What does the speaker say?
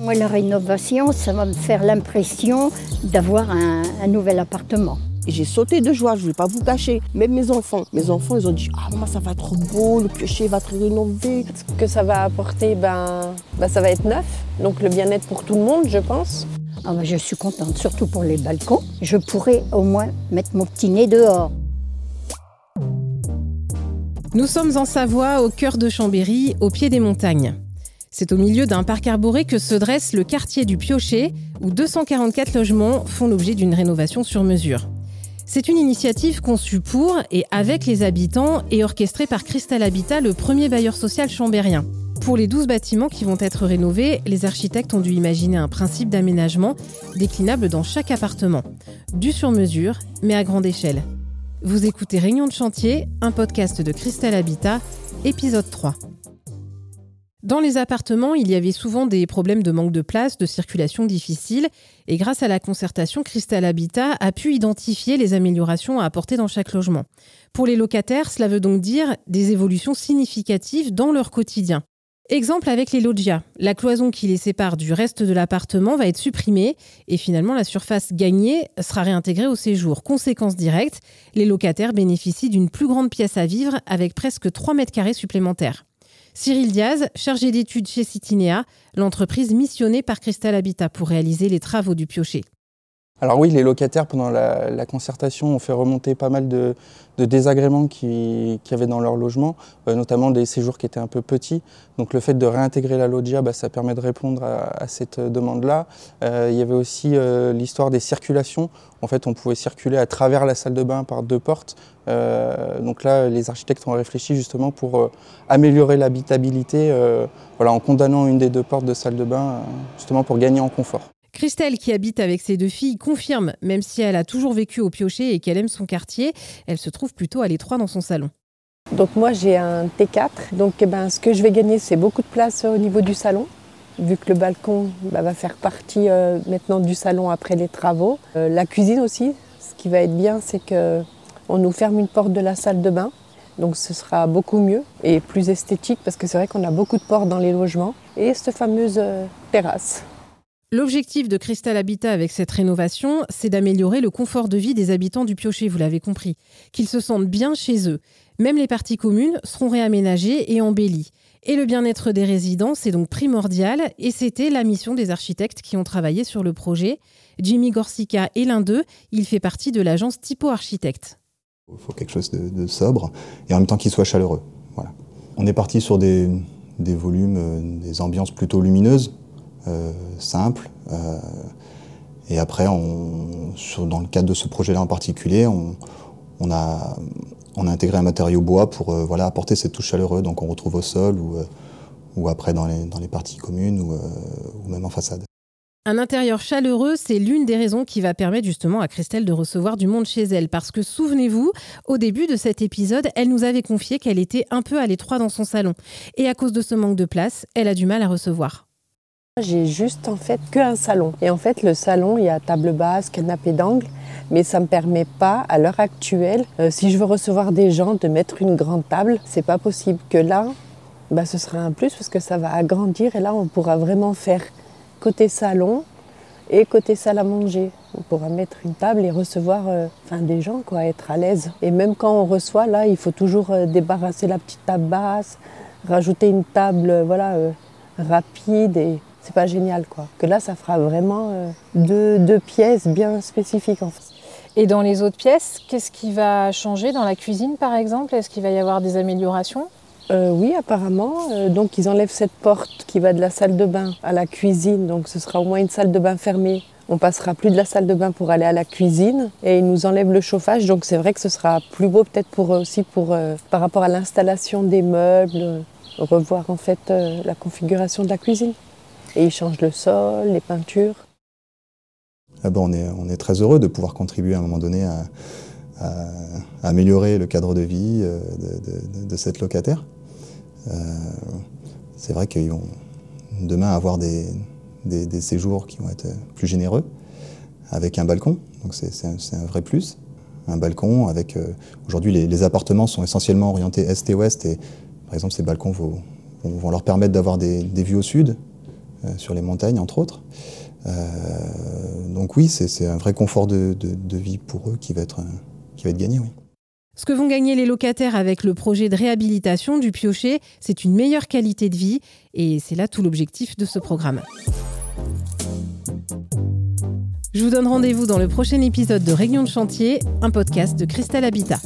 Moi, la rénovation, ça va me faire l'impression d'avoir un, un nouvel appartement. Et j'ai sauté de joie, je ne vais pas vous cacher. Même mes enfants, mes enfants, ils ont dit Ah, maman, ça va être beau, le piocher va être rénové. Ce que ça va apporter, ben, ben ça va être neuf. Donc le bien-être pour tout le monde, je pense. Ah ben, je suis contente, surtout pour les balcons. Je pourrais au moins mettre mon petit nez dehors. Nous sommes en Savoie, au cœur de Chambéry, au pied des montagnes. C'est au milieu d'un parc arboré que se dresse le quartier du Piochet, où 244 logements font l'objet d'une rénovation sur mesure. C'est une initiative conçue pour et avec les habitants et orchestrée par Cristal Habitat, le premier bailleur social chambérien. Pour les 12 bâtiments qui vont être rénovés, les architectes ont dû imaginer un principe d'aménagement déclinable dans chaque appartement. Du sur mesure, mais à grande échelle. Vous écoutez Réunion de chantier, un podcast de Cristal Habitat, épisode 3. Dans les appartements, il y avait souvent des problèmes de manque de place, de circulation difficile, et grâce à la concertation, Crystal Habitat a pu identifier les améliorations à apporter dans chaque logement. Pour les locataires, cela veut donc dire des évolutions significatives dans leur quotidien. Exemple avec les loggias. La cloison qui les sépare du reste de l'appartement va être supprimée et finalement la surface gagnée sera réintégrée au séjour. Conséquence directe, les locataires bénéficient d'une plus grande pièce à vivre avec presque 3 mètres carrés supplémentaires. Cyril Diaz, chargé d'études chez Citinea, l'entreprise missionnée par Cristal Habitat pour réaliser les travaux du piocher. Alors oui, les locataires, pendant la, concertation, ont fait remonter pas mal de, désagréments qu'il y avait dans leur logement, euh, notamment des séjours qui étaient un peu petits. Donc le fait de réintégrer la loggia, bah, ça permet de répondre à, cette demande-là. Euh, il y avait aussi euh, l'histoire des circulations. En fait, on pouvait circuler à travers la salle de bain par deux portes. donc là, les architectes ont réfléchi justement pour améliorer l'habitabilité voilà, en condamnant une des deux portes de salle de bain, justement pour gagner en confort. Christelle, qui habite avec ses deux filles, confirme, même si elle a toujours vécu au piocher et qu'elle aime son quartier, elle se trouve plutôt à l'étroit dans son salon. Donc moi j'ai un T4, donc eh ben, ce que je vais gagner c'est beaucoup de place au niveau du salon, vu que le balcon bah, va faire partie euh, maintenant du salon après les travaux. Euh, la cuisine aussi, ce qui va être bien c'est qu'on nous ferme une porte de la salle de bain, donc ce sera beaucoup mieux et plus esthétique parce que c'est vrai qu'on a beaucoup de portes dans les logements. Et cette fameuse euh, terrasse. L'objectif de Crystal Habitat avec cette rénovation, c'est d'améliorer le confort de vie des habitants du Piocher, vous l'avez compris, qu'ils se sentent bien chez eux. Même les parties communes seront réaménagées et embellies. Et le bien-être des résidents, c'est donc primordial, et c'était la mission des architectes qui ont travaillé sur le projet. Jimmy Gorsica est l'un d'eux, il fait partie de l'agence Typo Architecte. Il faut quelque chose de, sobre et en même temps qu'il soit chaleureux. On est parti sur des, volumes, euh, des ambiances plutôt lumineuses, simple. Euh, et après, on, dans le cadre de ce projet-là en particulier, on, a, on a intégré un matériau bois pour euh, voilà, apporter cette touche chaleureuse. Donc on retrouve au sol ou, ou après dans les, dans les parties communes ou même en façade. Un intérieur chaleureux, c'est l'une des raisons qui va permettre justement à Christelle de recevoir du monde chez elle. Parce que souvenez-vous, au début de cet épisode, elle nous avait confié qu'elle était un peu à l'étroit dans son salon. Et à cause de ce manque de place, elle a du mal à recevoir. J'ai juste en fait qu'un salon. Et en fait, le salon, il y a table basse, canapé d'angle, mais ça ne me permet pas, à l'heure actuelle, euh, si je veux recevoir des gens, de mettre une grande table. C'est pas possible. Que là, bah, ce sera un plus parce que ça va agrandir et là, on pourra vraiment faire côté salon et côté salle à manger. On pourra mettre une table et recevoir euh, des gens, quoi, être à l'aise. Et même quand on reçoit, là, il faut toujours euh, débarrasser la petite table basse, rajouter une table, voilà, rapide et c'est pas génial quoi. Que là, ça fera vraiment euh, deux, pièces bien spécifiques en fait. Et dans les autres pièces, qu'est-ce qui va changer dans la cuisine par exemple? Est-ce qu'il va y avoir des améliorations? Euh, oui, apparemment. Euh, donc, ils enlèvent cette porte qui va de la salle de bain à la cuisine. Donc, ce sera au moins une salle de bain fermée. On passera plus de la salle de bain pour aller à la cuisine et ils nous enlèvent le chauffage. Donc, c'est vrai que ce sera plus beau peut-être pour aussi pour par rapport à l'installation des meubles, revoir en fait la configuration de la cuisine. Et ils changent le sol, les peintures. Ah ben, on, est, très heureux de pouvoir contribuer à un moment donné à, améliorer le cadre de vie euh, de, cette locataire. Euh, c'est vrai qu'ils vont demain avoir des, séjours qui vont être plus généreux, avec un balcon, donc c'est un, vrai plus. Un balcon avec... Euh, aujourd'hui, les, appartements sont essentiellement orientés est et ouest, et par exemple, ces balcons vont leur permettre d'avoir des, vues au sud, sur les montagnes entre autres. donc oui, c'est un vrai confort de, vie pour eux qui va être, qui gagné. Oui. Ce que vont gagner les locataires avec le projet de réhabilitation du piocher, c'est une meilleure qualité de vie et c'est là tout l'objectif de ce programme. Je vous donne rendez-vous dans le prochain épisode de Réunion de chantier, un podcast de Cristal Habitat.